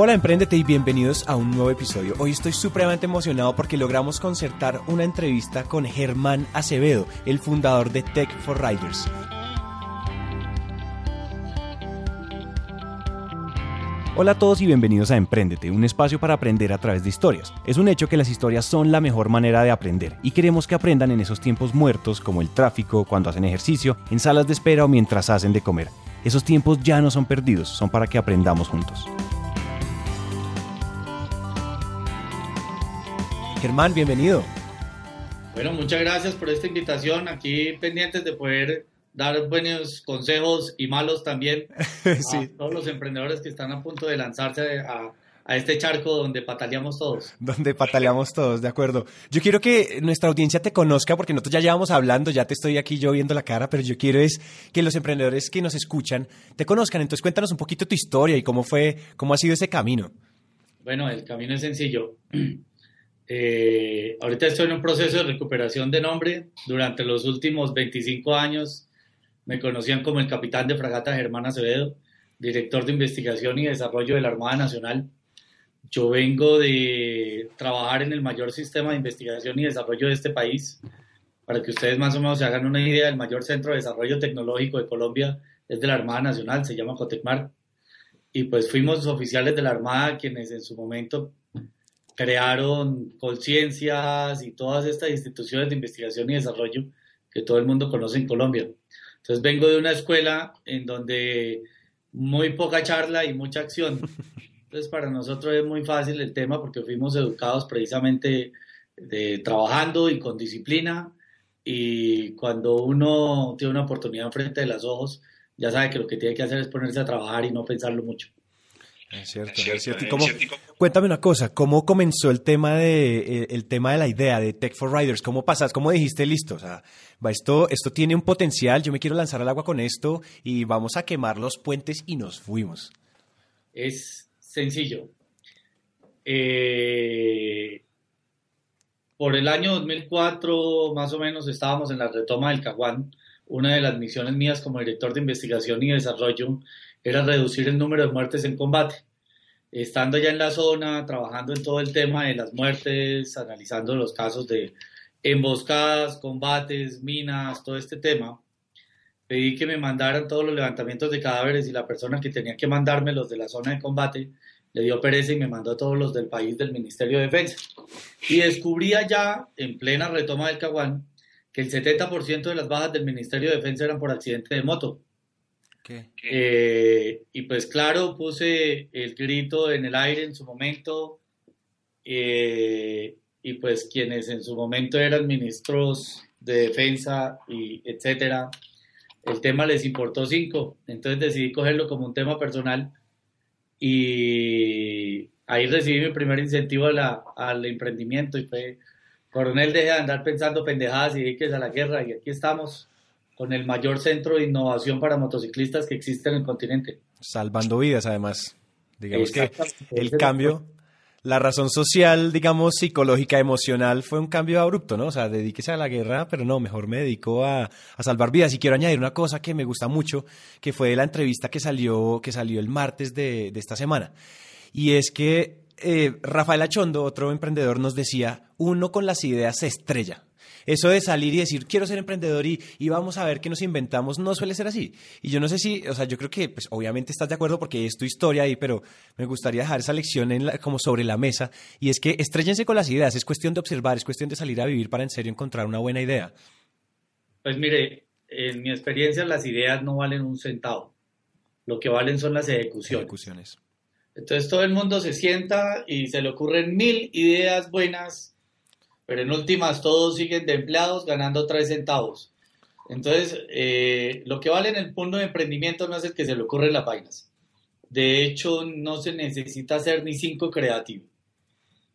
Hola Emprendete y bienvenidos a un nuevo episodio. Hoy estoy supremamente emocionado porque logramos concertar una entrevista con Germán Acevedo, el fundador de Tech for Riders. Hola a todos y bienvenidos a Emprendete, un espacio para aprender a través de historias. Es un hecho que las historias son la mejor manera de aprender y queremos que aprendan en esos tiempos muertos como el tráfico, cuando hacen ejercicio, en salas de espera o mientras hacen de comer. Esos tiempos ya no son perdidos, son para que aprendamos juntos. Germán, bienvenido. Bueno, muchas gracias por esta invitación. Aquí pendientes de poder dar buenos consejos y malos también a todos los emprendedores que están a punto de lanzarse a, este charco donde pataleamos todos. Donde pataleamos todos, de acuerdo. Yo quiero que nuestra audiencia te conozca, porque nosotros ya llevamos hablando, ya te estoy aquí yo viendo la cara, pero yo quiero es que los emprendedores que nos escuchan te conozcan. Entonces cuéntanos un poquito tu historia y cómo fue, cómo ha sido ese camino. Bueno, el camino es sencillo. Eh, ahorita estoy en un proceso de recuperación de nombre. Durante los últimos 25 años me conocían como el capitán de fragata Germán Acevedo, director de investigación y desarrollo de la Armada Nacional. Yo vengo de trabajar en el mayor sistema de investigación y desarrollo de este país. Para que ustedes más o menos se hagan una idea, el mayor centro de desarrollo tecnológico de Colombia es de la Armada Nacional, se llama Cotecmar. Y pues fuimos oficiales de la Armada quienes en su momento crearon conciencias y todas estas instituciones de investigación y desarrollo que todo el mundo conoce en Colombia. Entonces vengo de una escuela en donde muy poca charla y mucha acción. Entonces para nosotros es muy fácil el tema porque fuimos educados precisamente de, trabajando y con disciplina y cuando uno tiene una oportunidad enfrente de los ojos, ya sabe que lo que tiene que hacer es ponerse a trabajar y no pensarlo mucho. Es cierto, es cierto. cuéntame una cosa, ¿cómo comenzó el tema de el, tema de la idea de Tech for Riders? ¿Cómo pasas? ¿Cómo dijiste listo? O sea, esto, esto tiene un potencial, yo me quiero lanzar al agua con esto y vamos a quemar los puentes y nos fuimos. Es sencillo. Eh, por el año 2004, más o menos, estábamos en la retoma del Caguán. Una de las misiones mías como director de investigación y desarrollo era reducir el número de muertes en combate. Estando ya en la zona, trabajando en todo el tema de las muertes, analizando los casos de emboscadas, combates, minas, todo este tema, pedí que me mandaran todos los levantamientos de cadáveres y la persona que tenía que mandarme los de la zona de combate le dio pereza y me mandó todos los del país del Ministerio de Defensa. Y descubrí allá, en plena retoma del Caguán, que el 70% de las bajas del Ministerio de Defensa eran por accidente de moto. Eh, y pues claro, puse el grito en el aire en su momento eh, y pues quienes en su momento eran ministros de defensa y etcétera, el tema les importó cinco, entonces decidí cogerlo como un tema personal y ahí recibí mi primer incentivo al emprendimiento y fue, coronel, deje de andar pensando pendejadas y es a la guerra y aquí estamos con el mayor centro de innovación para motociclistas que existe en el continente. Salvando vidas, además. Digamos que el cambio, la razón social, digamos, psicológica, emocional, fue un cambio abrupto, ¿no? O sea, dedíquese a la guerra, pero no, mejor me dedico a, salvar vidas. Y quiero añadir una cosa que me gusta mucho, que fue de la entrevista que salió, que salió el martes de, esta semana. Y es que eh, Rafael Achondo, otro emprendedor, nos decía, uno con las ideas se estrella. Eso de salir y decir, quiero ser emprendedor y, vamos a ver qué nos inventamos, no suele ser así. Y yo no sé si, o sea, yo creo que, pues obviamente estás de acuerdo porque es tu historia ahí, pero me gustaría dejar esa lección en como sobre la mesa. Y es que estrellense con las ideas, es cuestión de observar, es cuestión de salir a vivir para en serio encontrar una buena idea. Pues mire, en mi experiencia las ideas no valen un centavo. Lo que valen son las ejecuciones. ejecuciones. Entonces todo el mundo se sienta y se le ocurren mil ideas buenas pero en últimas todos siguen de empleados ganando tres centavos. Entonces, eh, lo que vale en el punto de emprendimiento no es el que se le ocurre en las vainas. De hecho, no se necesita ser ni cinco creativo.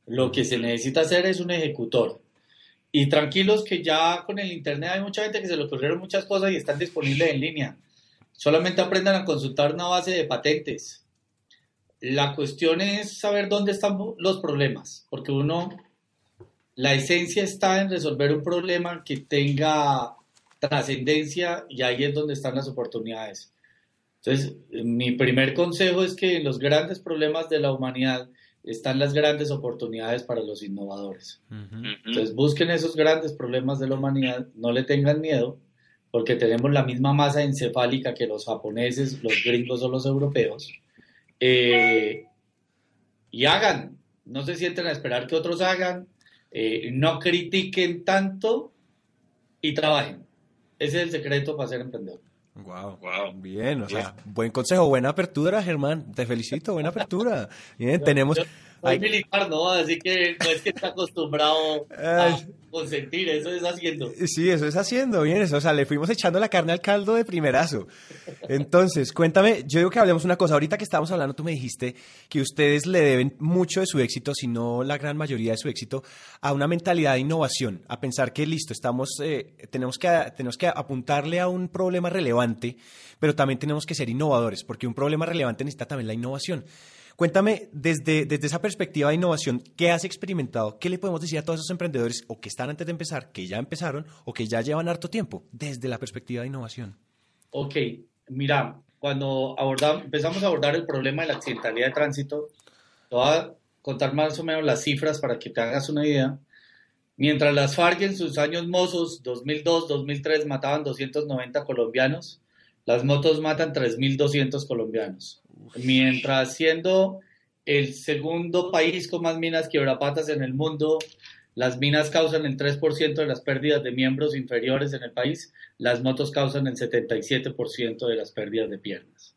Lo que se necesita hacer es un ejecutor. Y tranquilos que ya con el Internet hay mucha gente que se le ocurrieron muchas cosas y están disponibles en línea. Solamente aprendan a consultar una base de patentes. La cuestión es saber dónde están los problemas, porque uno la esencia está en resolver un problema que tenga trascendencia y ahí es donde están las oportunidades. Entonces, mi primer consejo es que en los grandes problemas de la humanidad están las grandes oportunidades para los innovadores. Entonces, busquen esos grandes problemas de la humanidad, no le tengan miedo, porque tenemos la misma masa encefálica que los japoneses, los gringos o los europeos. Eh, y hagan, no se sienten a esperar que otros hagan, eh, no critiquen tanto y trabajen. Ese es el secreto para ser emprendedor. Wow, wow, bien, o sea, buen consejo, buena apertura, Germán, te felicito, buena apertura. Bien, tenemos... Soy militar, ¿no? Así que no es que está acostumbrado a consentir, eso es haciendo. Sí, eso es haciendo, bien, eso, o sea, le fuimos echando la carne al caldo de primerazo. Entonces, cuéntame, yo digo que hablemos una cosa, ahorita que estábamos hablando, tú me dijiste que ustedes le deben mucho de su éxito, si no la gran mayoría de su éxito, a una mentalidad de innovación, a pensar que listo, estamos, eh, tenemos, que, tenemos que apuntarle a un problema relevante, pero también tenemos que ser innovadores, porque un problema relevante necesita también la innovación. Cuéntame, desde, desde esa perspectiva de innovación, ¿qué has experimentado? ¿Qué le podemos decir a todos esos emprendedores o que están antes de empezar, que ya empezaron o que ya llevan harto tiempo, desde la perspectiva de innovación? Ok, mira, cuando abordamos, empezamos a abordar el problema de la accidentalidad de tránsito, te voy a contar más o menos las cifras para que te hagas una idea. Mientras las FARC en sus años mozos, 2002-2003, mataban 290 colombianos, las motos matan 3.200 colombianos mientras siendo el segundo país con más minas quebrapatas en el mundo, las minas causan el 3% de las pérdidas de miembros inferiores en el país, las motos causan el 77% de las pérdidas de piernas.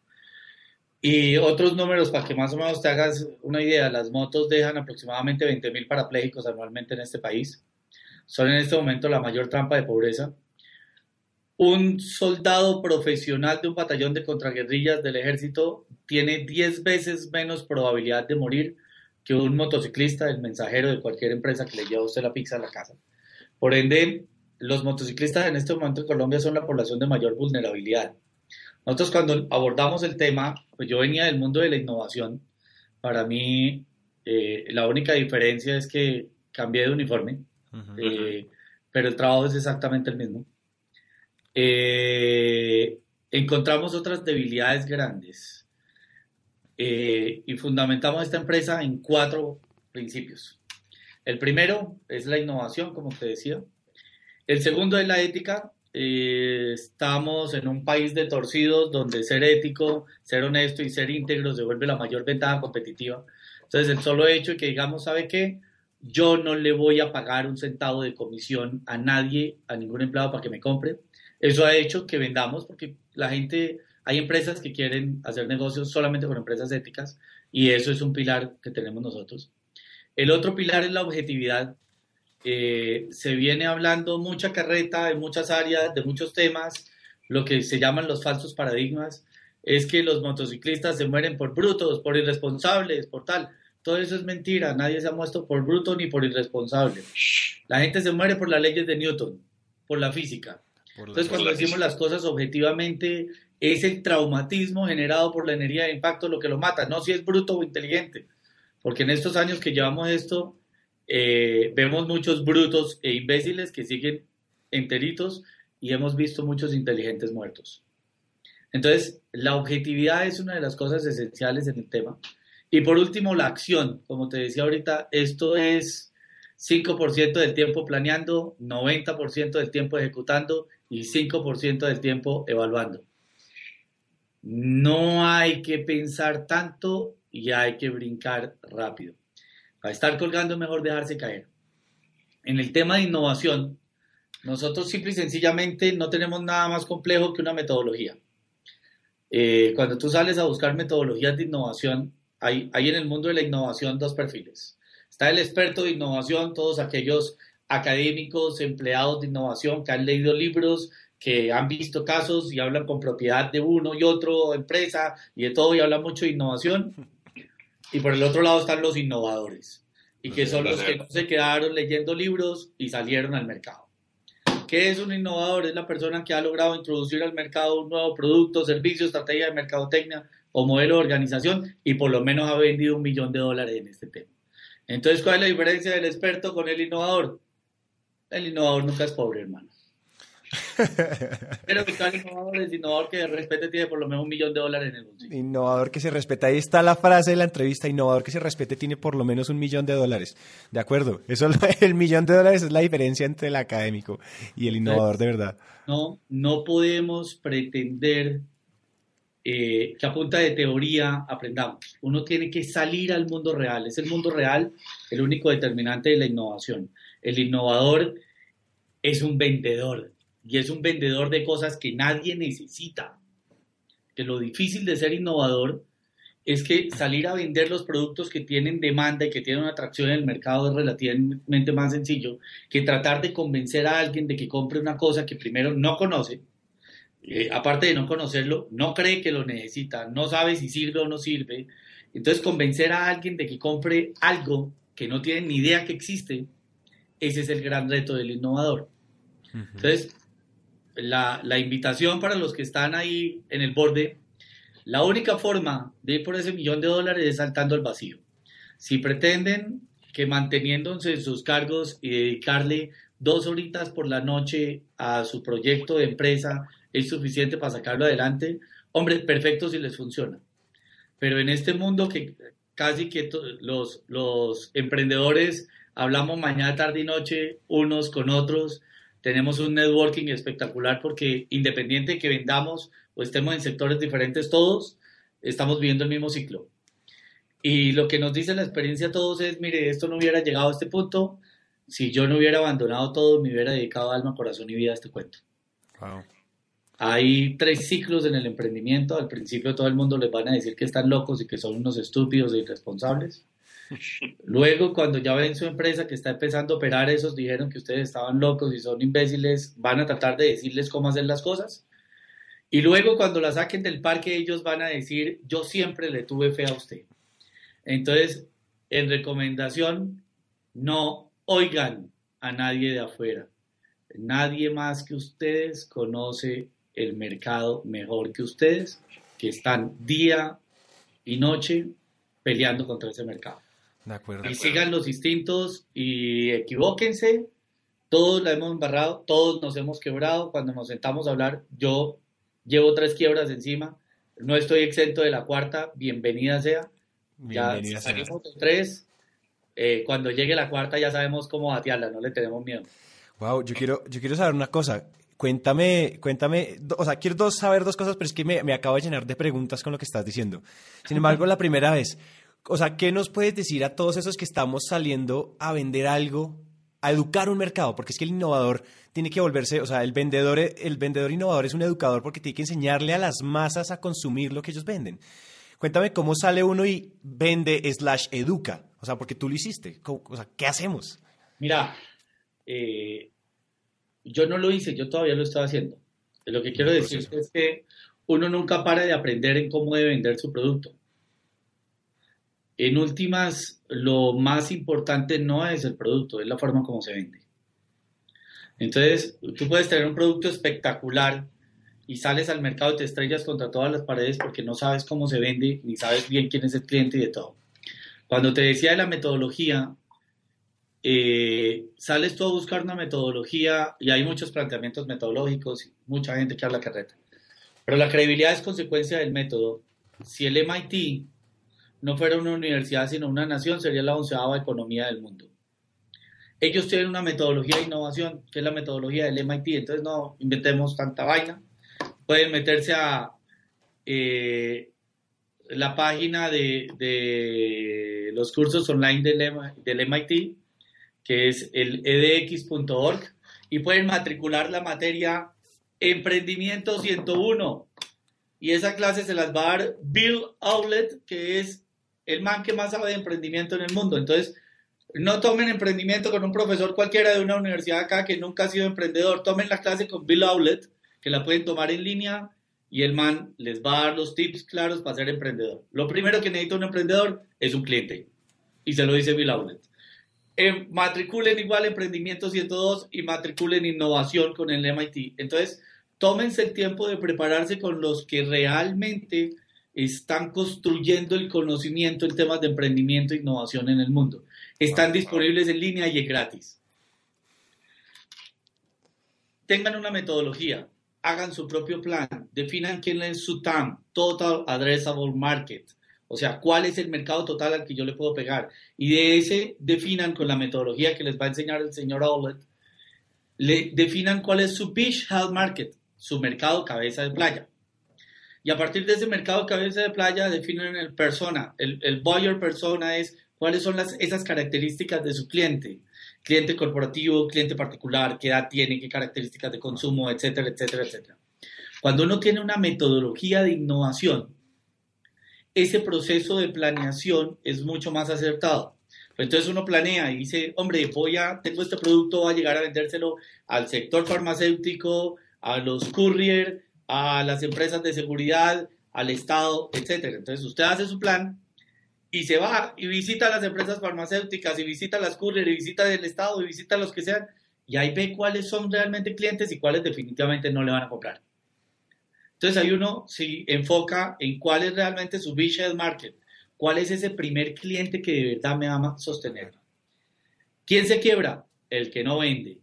Y otros números para que más o menos te hagas una idea, las motos dejan aproximadamente 20.000 parapléjicos anualmente en este país. Son en este momento la mayor trampa de pobreza un soldado profesional de un batallón de contraguerrillas del ejército tiene 10 veces menos probabilidad de morir que un motociclista, el mensajero de cualquier empresa que le lleva a usted la pizza a la casa. Por ende, los motociclistas en este momento en Colombia son la población de mayor vulnerabilidad. Nosotros cuando abordamos el tema, pues yo venía del mundo de la innovación. Para mí, eh, la única diferencia es que cambié de uniforme, eh, pero el trabajo es exactamente el mismo. Eh, encontramos otras debilidades grandes eh, y fundamentamos esta empresa en cuatro principios. El primero es la innovación, como te decía. El segundo es la ética. Eh, estamos en un país de torcidos donde ser ético, ser honesto y ser íntegro se vuelve la mayor ventaja competitiva. Entonces, el solo hecho de que digamos, ¿sabe qué? Yo no le voy a pagar un centavo de comisión a nadie, a ningún empleado para que me compre. Eso ha hecho que vendamos porque la gente, hay empresas que quieren hacer negocios solamente con empresas éticas y eso es un pilar que tenemos nosotros. El otro pilar es la objetividad. Eh, se viene hablando mucha carreta en muchas áreas, de muchos temas, lo que se llaman los falsos paradigmas, es que los motociclistas se mueren por brutos, por irresponsables, por tal. Todo eso es mentira, nadie se ha muerto por bruto ni por irresponsable. La gente se muere por las leyes de Newton, por la física. Entonces, cuando decimos las cosas objetivamente, es el traumatismo generado por la energía de impacto lo que lo mata, no si es bruto o inteligente. Porque en estos años que llevamos esto, eh, vemos muchos brutos e imbéciles que siguen enteritos y hemos visto muchos inteligentes muertos. Entonces, la objetividad es una de las cosas esenciales en el tema. Y por último, la acción. Como te decía ahorita, esto es 5% del tiempo planeando, 90% del tiempo ejecutando y 5% del tiempo evaluando. No hay que pensar tanto y hay que brincar rápido. Para estar colgando es mejor dejarse caer. En el tema de innovación, nosotros simple y sencillamente no tenemos nada más complejo que una metodología. Eh, cuando tú sales a buscar metodologías de innovación, hay, hay en el mundo de la innovación dos perfiles. Está el experto de innovación, todos aquellos académicos, empleados de innovación que han leído libros, que han visto casos y hablan con propiedad de uno y otro empresa y de todo y hablan mucho de innovación. Y por el otro lado están los innovadores y que son los que no se quedaron leyendo libros y salieron al mercado. ¿Qué es un innovador? Es la persona que ha logrado introducir al mercado un nuevo producto, servicio, estrategia de mercadotecnia o modelo de organización y por lo menos ha vendido un millón de dólares en este tema. Entonces, ¿cuál es la diferencia del experto con el innovador? El innovador nunca es pobre, hermano. Pero virtual innovador es innovador que respete tiene por lo menos un millón de dólares en el bolsillo. Innovador que se respeta. Ahí está la frase de la entrevista. Innovador que se respete tiene por lo menos un millón de dólares. De acuerdo. Eso el millón de dólares es la diferencia entre el académico y el innovador de verdad. No, no podemos pretender eh, que a punta de teoría aprendamos. Uno tiene que salir al mundo real. Es el mundo real el único determinante de la innovación. El innovador es un vendedor y es un vendedor de cosas que nadie necesita. Que lo difícil de ser innovador es que salir a vender los productos que tienen demanda y que tienen una atracción en el mercado es relativamente más sencillo que tratar de convencer a alguien de que compre una cosa que primero no conoce eh, aparte de no conocerlo, no cree que lo necesita, no sabe si sirve o no sirve. Entonces, convencer a alguien de que compre algo que no tiene ni idea que existe, ese es el gran reto del innovador. Entonces, la, la, invitación para los que están ahí en el borde, la única forma de ir por ese millón de dólares es saltando al vacío. Si pretenden que manteniéndose en sus cargos y dedicarle dos horitas por la noche a su proyecto de empresa es suficiente para sacarlo adelante, hombre, perfecto si les funciona. Pero en este mundo que casi que los, los emprendedores hablamos mañana, tarde y noche unos con otros, tenemos un networking espectacular porque independiente de que vendamos o estemos en sectores diferentes todos, estamos viviendo el mismo ciclo. Y lo que nos dice la experiencia a todos es, mire, esto no hubiera llegado a este punto si yo no hubiera abandonado todo, me hubiera dedicado alma, corazón y vida a este cuento. Wow. Hay tres ciclos en el emprendimiento. Al principio todo el mundo les van a decir que están locos y que son unos estúpidos e irresponsables. Luego, cuando ya ven su empresa que está empezando a operar, esos dijeron que ustedes estaban locos y son imbéciles, van a tratar de decirles cómo hacer las cosas. Y luego, cuando la saquen del parque, ellos van a decir, yo siempre le tuve fe a usted. Entonces, en recomendación, no oigan a nadie de afuera. Nadie más que ustedes conoce el mercado mejor que ustedes, que están día y noche peleando contra ese mercado. De acuerdo. Y sigan los instintos y equivóquense. Todos la hemos embarrado, todos nos hemos quebrado. Cuando nos sentamos a hablar, yo llevo tres quiebras encima. No estoy exento de la cuarta. Bienvenida sea. Bienvenida ya salimos de tres. Eh, cuando llegue la cuarta ya sabemos cómo batearla, no le tenemos miedo. Wow, yo quiero, yo quiero saber una cosa. Cuéntame, cuéntame, o sea, quiero saber dos cosas, pero es que me, me, acabo de llenar de preguntas con lo que estás diciendo. Sin embargo, la primera vez, o sea, ¿qué nos puedes decir a todos esos que estamos saliendo a vender algo, a educar un mercado? Porque es que el innovador tiene que volverse, o sea, el vendedor, el vendedor innovador es un educador porque tiene que enseñarle a las masas a consumir lo que ellos venden. Cuéntame cómo sale uno y vende slash educa, o sea, porque tú lo hiciste. O sea, ¿qué hacemos? Mira, eh, yo no lo hice, yo todavía lo estoy haciendo. Lo que quiero decir es que uno nunca para de aprender en cómo debe vender su producto. En últimas, lo más importante no es el producto, es la forma como se vende. Entonces, tú puedes tener un producto espectacular y sales al mercado y te estrellas contra todas las paredes porque no sabes cómo se vende, ni sabes bien quién es el cliente y de todo. Cuando te decía de la metodología, eh, sales tú a buscar una metodología y hay muchos planteamientos metodológicos, mucha gente que habla carreta. Pero la credibilidad es consecuencia del método. Si el MIT no fuera una universidad sino una nación, sería la onceava economía del mundo. Ellos tienen una metodología de innovación, que es la metodología del MIT, entonces no inventemos tanta vaina. Pueden meterse a eh, la página de, los cursos online del, MIT que es el edx.org, y pueden matricular la materia Emprendimiento 101. Y esa clase se las va a dar Bill Owlet, que es el man que más sabe de emprendimiento en el mundo. Entonces, no tomen emprendimiento con un profesor cualquiera de una universidad acá que nunca ha sido emprendedor. Tomen la clase con Bill Owlet, que la pueden tomar en línea y el man les va a dar los tips claros para ser emprendedor. Lo primero que necesita un emprendedor es un cliente. Y se lo dice Bill Owlet matriculen igual Emprendimiento 102 y matriculen Innovación con el MIT. Entonces, tómense el tiempo de prepararse con los que realmente están construyendo el conocimiento en temas de emprendimiento e innovación en el mundo. Están disponibles en línea y es gratis. tengan una metodología, hagan su propio plan, definan quién es su TAM, Total Addressable Market, o sea, cuál es el mercado total al que yo le puedo pegar. Y de ese definan con la metodología que les va a enseñar el señor Owlet, le definan cuál es su Beach Health Market, su mercado cabeza de playa. Y a partir de ese mercado cabeza de playa definen el persona. El, el buyer persona es cuáles son las, esas características de su cliente. Cliente corporativo, cliente particular, qué edad tiene, qué características de consumo, etcétera, etcétera, etcétera. Cuando uno tiene una metodología de innovación, ese proceso de planeación es mucho más acertado. Entonces uno planea y dice, hombre, voy a, tengo este producto, voy a llegar a vendérselo al sector farmacéutico, a los courier, a las empresas de seguridad, al Estado, etcétera. Entonces usted hace su plan y se va y visita las empresas farmacéuticas y visita las courier y visita el Estado y visita los que sean y ahí ve cuáles son realmente clientes y cuáles definitivamente no le van a comprar. Entonces ahí uno se enfoca en cuál es realmente su vision market, cuál es ese primer cliente que de verdad me ama sostener. ¿Quién se quiebra? El que no vende.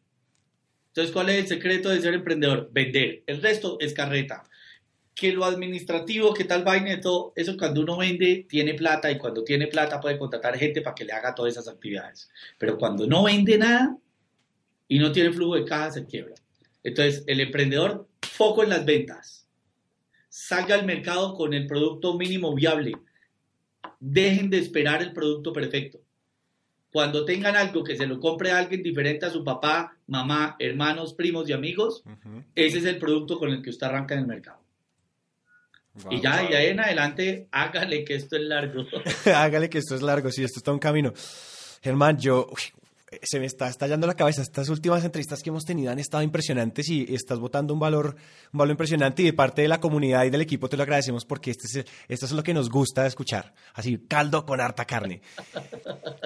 Entonces, ¿cuál es el secreto de ser emprendedor? Vender. El resto es carreta. Que lo administrativo, que tal vaina de todo, eso cuando uno vende tiene plata y cuando tiene plata puede contratar gente para que le haga todas esas actividades. Pero cuando no vende nada y no tiene flujo de caja, se quiebra. Entonces, el emprendedor, foco en las ventas. Salga al mercado con el producto mínimo viable. Dejen de esperar el producto perfecto cuando tengan algo que se lo compre a alguien diferente a su papá, mamá, hermanos, primos y amigos, ese es el producto con el que usted arranca en el mercado. y ya, y ahí en adelante, hágale que esto es largo. hágale que esto es largo, sí, esto está un camino. Germán, yo, se me está estallando la cabeza. Estas últimas entrevistas que hemos tenido han estado impresionantes y estás votando un valor, un valor impresionante y de parte de la comunidad y del equipo te lo agradecemos porque este es, esto es lo que nos gusta escuchar. Así, caldo con harta carne.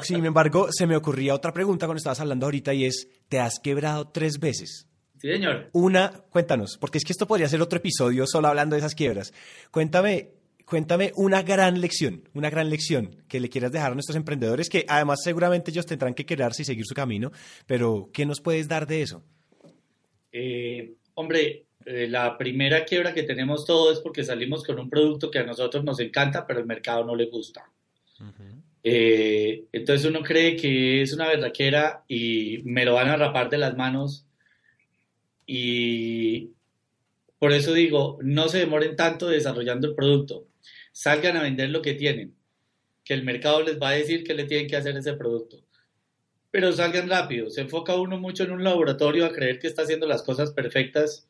Sin embargo, se me ocurría otra pregunta cuando estabas hablando ahorita y es, ¿te has quebrado tres veces? Sí, señor. Una, cuéntanos, porque es que esto podría ser otro episodio solo hablando de esas quiebras. Cuéntame, cuéntame una gran lección, una gran lección que le quieras dejar a nuestros emprendedores, que además seguramente ellos tendrán que quedarse y seguir su camino, pero ¿qué nos puedes dar de eso? Eh, hombre, eh, la primera quiebra que tenemos todos es porque salimos con un producto que a nosotros nos encanta, pero el mercado no le gusta. Eh, entonces uno cree que es una verdaquera y me lo van a rapar de las manos y por eso digo, no se demoren tanto desarrollando el producto salgan a vender lo que tienen, que el mercado les va a decir que le tienen que hacer ese producto. Pero salgan rápido, se enfoca uno mucho en un laboratorio a creer que está haciendo las cosas perfectas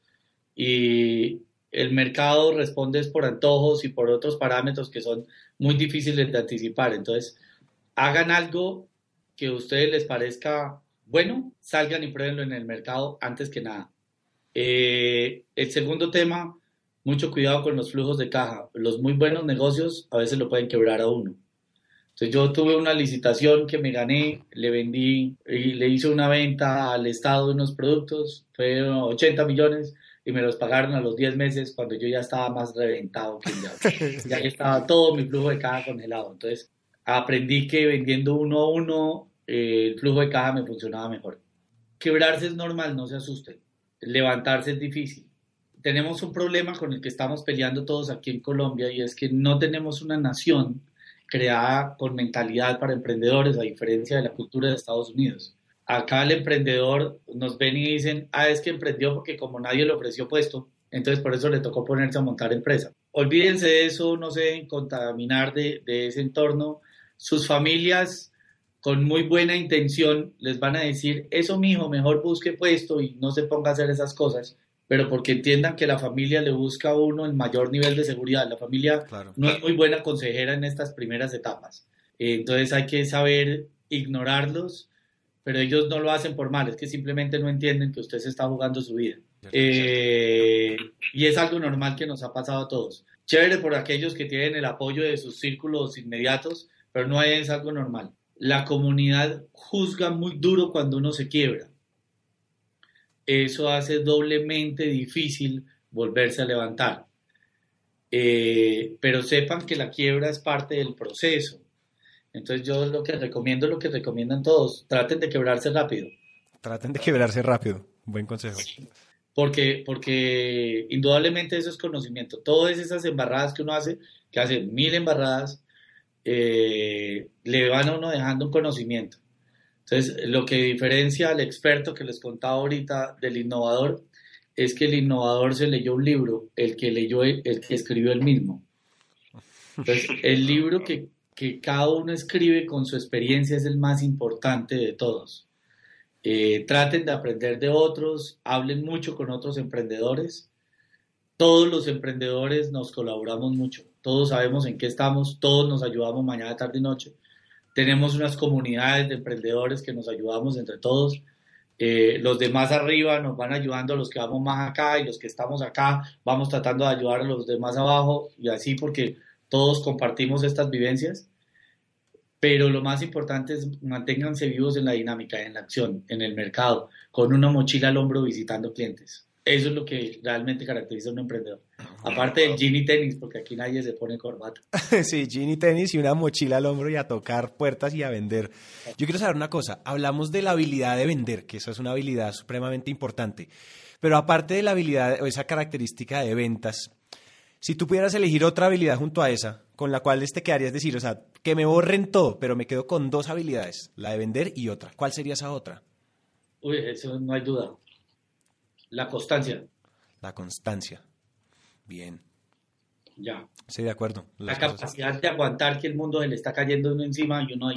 y el mercado responde por antojos y por otros parámetros que son muy difíciles de anticipar. Entonces, hagan algo que a ustedes les parezca bueno, salgan y pruébenlo en el mercado antes que nada. Eh, el segundo tema, mucho cuidado con los flujos de caja. Los muy buenos negocios a veces lo pueden quebrar a uno. Entonces yo tuve una licitación que me gané, le vendí y le hice una venta al Estado de unos productos, fue 80 millones y me los pagaron a los 10 meses cuando yo ya estaba más reventado que ya. ya estaba todo mi flujo de caja congelado. Entonces aprendí que vendiendo uno a uno eh, el flujo de caja me funcionaba mejor. Quebrarse es normal, no se asusten. Levantarse es difícil tenemos un problema con el que estamos peleando todos aquí en Colombia y es que no tenemos una nación creada con mentalidad para emprendedores a diferencia de la cultura de Estados Unidos. Acá el emprendedor nos ven y dicen, ah, es que emprendió porque como nadie le ofreció puesto, entonces por eso le tocó ponerse a montar empresa. Olvídense de eso, no se deben contaminar de, de ese entorno. Sus familias con muy buena intención les van a decir, eso mijo, mejor busque puesto y no se ponga a hacer esas cosas pero porque entiendan que la familia le busca a uno el mayor nivel de seguridad. La familia no es muy buena consejera en estas primeras etapas. entonces hay que saber ignorarlos, pero ellos no lo hacen por mal, es que simplemente no entienden que usted se está jugando su vida. Eh, y es algo normal que nos ha pasado a todos. Chévere por aquellos que tienen el apoyo de sus círculos inmediatos, pero no es algo normal. La comunidad juzga muy duro cuando uno se quiebra eso hace doblemente difícil volverse a levantar. Eh, pero sepan que la quiebra es parte del proceso. Entonces yo lo que recomiendo, lo que recomiendan todos, traten de quebrarse rápido. Traten de quebrarse rápido, buen consejo. porque, porque indudablemente eso es conocimiento. Todas esas embarradas que uno hace, que hace mil embarradas, eh, le van a uno dejando un conocimiento. Entonces, lo que diferencia al experto que les contaba ahorita del innovador es que el innovador se leyó un libro, el que leyó, el que escribió el mismo. Entonces, el libro que, que cada uno escribe con su experiencia es el más importante de todos. Eh, traten de aprender de otros, hablen mucho con otros emprendedores. Todos los emprendedores nos colaboramos mucho, todos sabemos en qué estamos, todos nos ayudamos mañana, tarde y noche. Tenemos unas comunidades de emprendedores que nos ayudamos entre todos. Eh, los de más arriba nos van ayudando los que vamos más acá y los que estamos acá vamos tratando de ayudar a los de más abajo y así porque todos compartimos estas vivencias pero lo más importante es manténganse vivos en la dinámica, en la acción, en el mercado, con una mochila al hombro visitando clientes. Eso es lo que realmente caracteriza a un emprendedor. Aparte del jean y tenis, porque aquí nadie se pone corbata. sí, jean y tenis y una mochila al hombro y a tocar puertas y a vender. Yo quiero saber una cosa. Hablamos de la habilidad de vender, que eso es una habilidad supremamente importante. Pero aparte de la habilidad o esa característica de ventas, si tú pudieras elegir otra habilidad junto a esa, con la cual te quedarías decir, o sea, que me borren todo, pero me quedo con dos habilidades, la de vender y otra. ¿Cuál sería esa otra? Uy, eso no hay duda. La constancia. La constancia. Bien. Ya. Sí, de acuerdo. la capacidad de aguantar que el mundo se le está cayendo uno encima y uno ahí.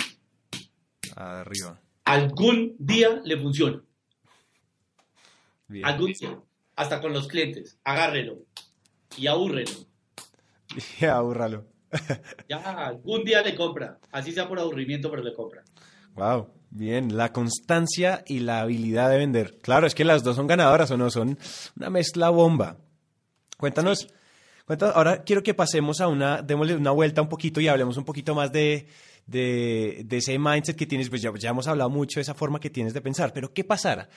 Arriba. Algún día le funciona. Bien. Algún día. Hasta con los clientes. Agárrelo y abúrrelo. Y abúrralo. ya algún día le compra, así sea por aburrimiento, pero le compra. Wow, bien, la constancia y la habilidad de vender. Claro, es que las dos son ganadoras o no, son una mezcla bomba. Cuéntanos, cuéntanos ahora quiero que pasemos a una, démosle una vuelta un poquito y hablemos un poquito más de, de, ese mindset que tienes, pues ya, ya hemos hablado mucho de esa forma que tienes de pensar, pero ¿qué pasara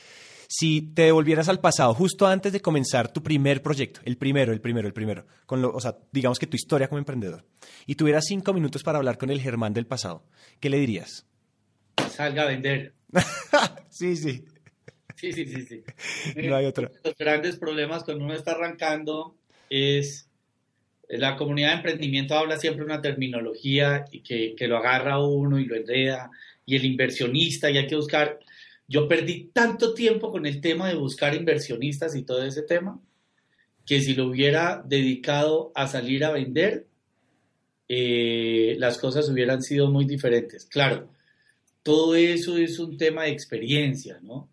si te devolvieras al pasado justo antes de comenzar tu primer proyecto, el primero, el primero, el primero, con lo, o sea, digamos que tu historia como emprendedor, y tuvieras cinco minutos para hablar con el Germán del pasado, ¿qué le dirías? Salga a vender. sí, sí. Sí, sí, sí, sí. No hay otra. Los grandes problemas cuando uno está arrancando es la comunidad de emprendimiento habla siempre una terminología y que, que lo agarra uno y lo enreda y el inversionista y hay que buscar yo perdí tanto tiempo con el tema de buscar inversionistas y todo ese tema, que si lo hubiera dedicado a salir a vender, eh, las cosas hubieran sido muy diferentes. Claro, todo eso es un tema de experiencia, ¿no?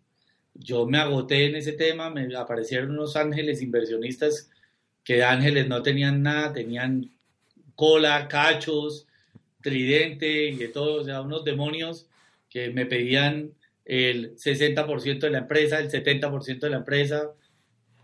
Yo me agoté en ese tema, me aparecieron unos ángeles inversionistas que de ángeles no tenían nada, tenían cola, cachos, tridente y de todo, o sea, unos demonios que me pedían el 60% de la empresa, el 70% de la empresa,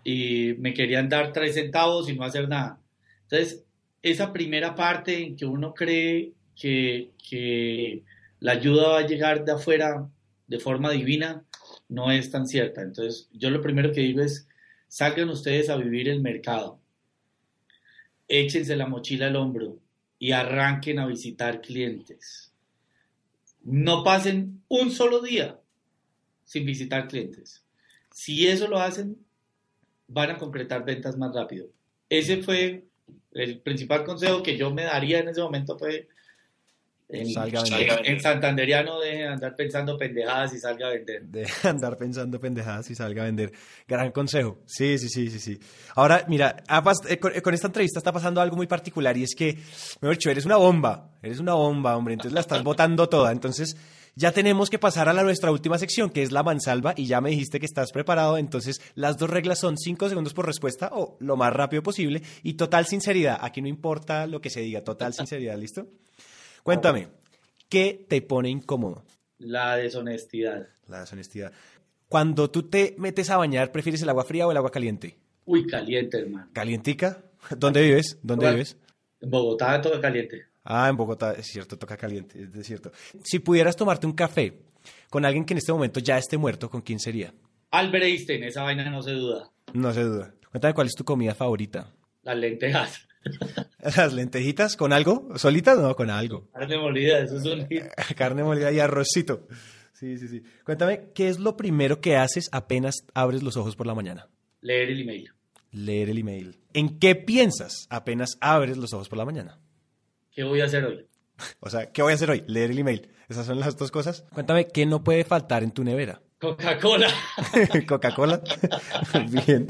y me querían dar tres centavos y no hacer nada. Entonces, esa primera parte en que uno cree que, que la ayuda va a llegar de afuera de forma divina, no es tan cierta. Entonces, yo lo primero que digo es, salgan ustedes a vivir el mercado, échense la mochila al hombro y arranquen a visitar clientes. No pasen un solo día sin visitar clientes. Si eso lo hacen, van a concretar ventas más rápido. Ese fue el principal consejo que yo me daría en ese momento en, salga en santanderiano de andar pensando pendejadas y salga a vender. De andar pensando pendejadas y salga a vender. Gran consejo. Sí, sí, sí, sí, sí. Ahora, mira, eh, con, esta entrevista está pasando algo muy particular y es que, mejor dicho, eres una bomba. Eres una bomba, hombre. Entonces la estás botando toda. Entonces ya tenemos que pasar a la, nuestra última sección, que es la mansalva, y ya me dijiste que estás preparado, entonces las dos reglas son cinco segundos por respuesta o lo más rápido posible y total sinceridad. Aquí no importa lo que se diga, total sinceridad, ¿listo? Cuéntame, ¿qué te pone incómodo? La deshonestidad. La deshonestidad. Cuando tú te metes a bañar, ¿prefieres el agua fría o el agua caliente? Uy, caliente, hermano. ¿Calientica? ¿Dónde vives? ¿Dónde vives? En Bogotá, todo caliente. Ah, en Bogotá, es cierto, toca caliente, es cierto. Si pudieras tomarte un café con alguien que en este momento ya esté muerto, ¿con quién sería? Albert Einstein, esa vaina no se duda. No se duda. Cuéntame cuál es tu comida favorita. Las lentejas. ¿Las lentejitas con algo? ¿Solitas? No, con algo. Carne molida, eso es un Carne molida y arrocito. Sí, sí, sí. Cuéntame, ¿qué es lo primero que haces apenas abres los ojos por la mañana? leer el email. Leer el email. ¿En qué piensas apenas abres los ojos por la mañana? ¿Qué voy a hacer hoy? O sea, ¿qué voy a hacer hoy? Leer el email. Esas son las dos cosas. Cuéntame, ¿qué no puede faltar en tu nevera? Coca-Cola. Coca-Cola. Bien.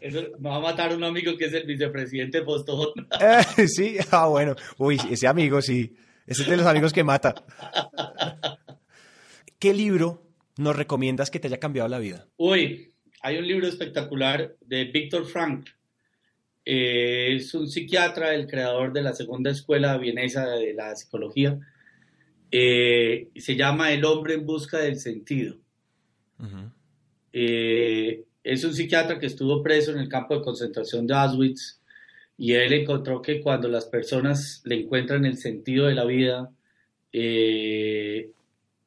Eso me va a matar un amigo que es el vicepresidente Postón. Eh, sí, ah, bueno. Uy, ese amigo sí. Ese es de los amigos que mata. ¿Qué libro nos recomiendas que te haya cambiado la vida? Uy, hay un libro espectacular de Víctor Frank. Eh, es un psiquiatra, el creador de la segunda escuela vienesa de la psicología. Eh, se llama El hombre en busca del sentido. Eh, es un psiquiatra que estuvo preso en el campo de concentración de Auschwitz y él encontró que cuando las personas le encuentran el sentido de la vida, eh,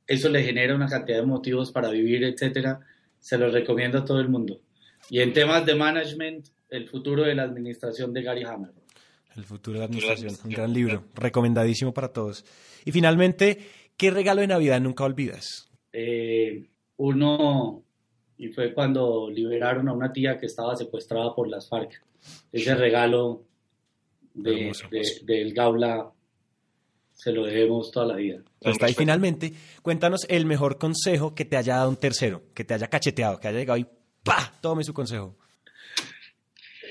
eso le genera una cantidad de motivos para vivir, etcétera. Se lo recomiendo a todo el mundo. Y en temas de management, el futuro de la administración de Gary Hammer. El futuro de la administración, un gran libro, recomendadísimo para todos. Y finalmente, ¿qué regalo de Navidad nunca olvidas? Eh, uno, y fue cuando liberaron a una tía que estaba secuestrada por las FARC. Ese regalo de, del Gaula se lo debemos toda la vida. Está ahí finalmente, cuéntanos el mejor consejo que te haya dado un tercero, que te haya cacheteado, que haya llegado y ¡pa! Tome su consejo.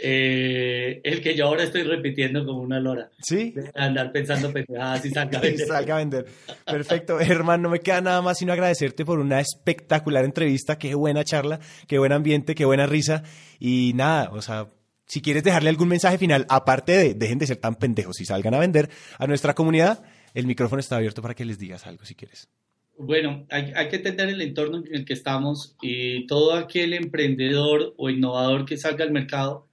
Eh, el que yo ahora estoy repitiendo como una lora. Sí. andar pensando pendejadas y salga a vender. salga a vender. Perfecto. Germán, no me queda nada más sino agradecerte por una espectacular entrevista. Qué buena charla, qué buen ambiente, qué buena risa. Y nada, o sea, si quieres dejarle algún mensaje final, aparte de dejen de ser tan pendejos y salgan a vender a nuestra comunidad, el micrófono está abierto para que les digas algo si quieres. Bueno, hay, hay, que entender el entorno en el que estamos y todo aquel emprendedor o innovador que salga al mercado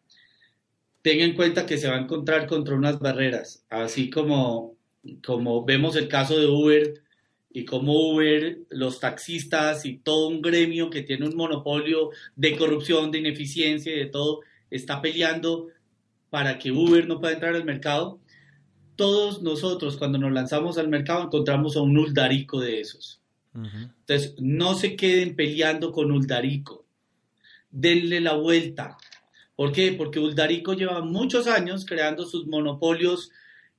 tenga en cuenta que se va a encontrar contra unas barreras, así como, como vemos el caso de Uber y como Uber, los taxistas y todo un gremio que tiene un monopolio de corrupción, de ineficiencia y de todo, está peleando para que Uber no pueda entrar al mercado. Todos nosotros cuando nos lanzamos al mercado encontramos a un Uldarico de esos. Entonces, no se queden peleando con Uldarico. Denle la vuelta ¿Por qué? Porque Uldarico lleva muchos años creando sus monopolios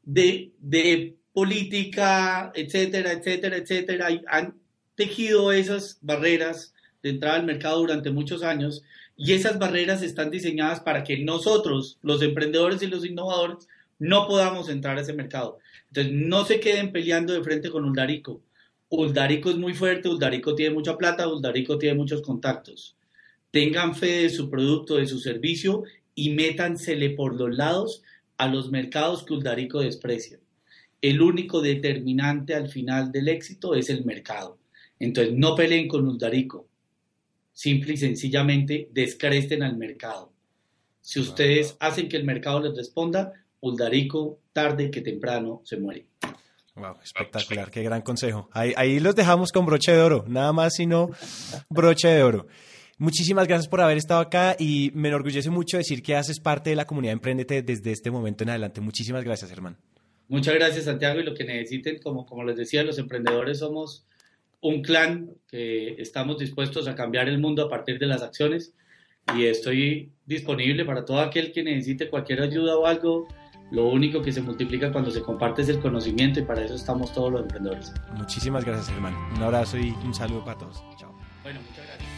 de, política, etcétera, etcétera, etcétera. Han tejido esas barreras de entrada al mercado durante muchos años y esas barreras están diseñadas para que nosotros, los emprendedores y los innovadores, no podamos entrar a ese mercado. Entonces, no se queden peleando de frente con Uldarico. Uldarico es muy fuerte, Uldarico tiene mucha plata, Uldarico tiene muchos contactos tengan fe de su producto, de su servicio y métansele por los lados a los mercados que Uldarico desprecia. El único determinante al final del éxito es el mercado. Entonces, no peleen con Uldarico. Simple y sencillamente descresten al mercado. Si ustedes hacen que el mercado les responda, Uldarico tarde que temprano se muere. Wow, espectacular, qué gran consejo. Ahí, ahí los dejamos con broche de oro, nada más sino broche de oro. Muchísimas gracias por haber estado acá y me enorgullece mucho decir que haces parte de la comunidad Emprendete desde este momento en adelante. Muchísimas gracias, hermano. Muchas gracias, Santiago, y lo que necesiten, como, como les decía, los emprendedores somos un clan que estamos dispuestos a cambiar el mundo a partir de las acciones y estoy disponible para todo aquel que necesite cualquier ayuda o algo. Lo único que se multiplica cuando se comparte es el conocimiento y para eso estamos todos los emprendedores. Muchísimas gracias, hermano. Un abrazo y un saludo para todos. Chao. Bueno, muchas gracias.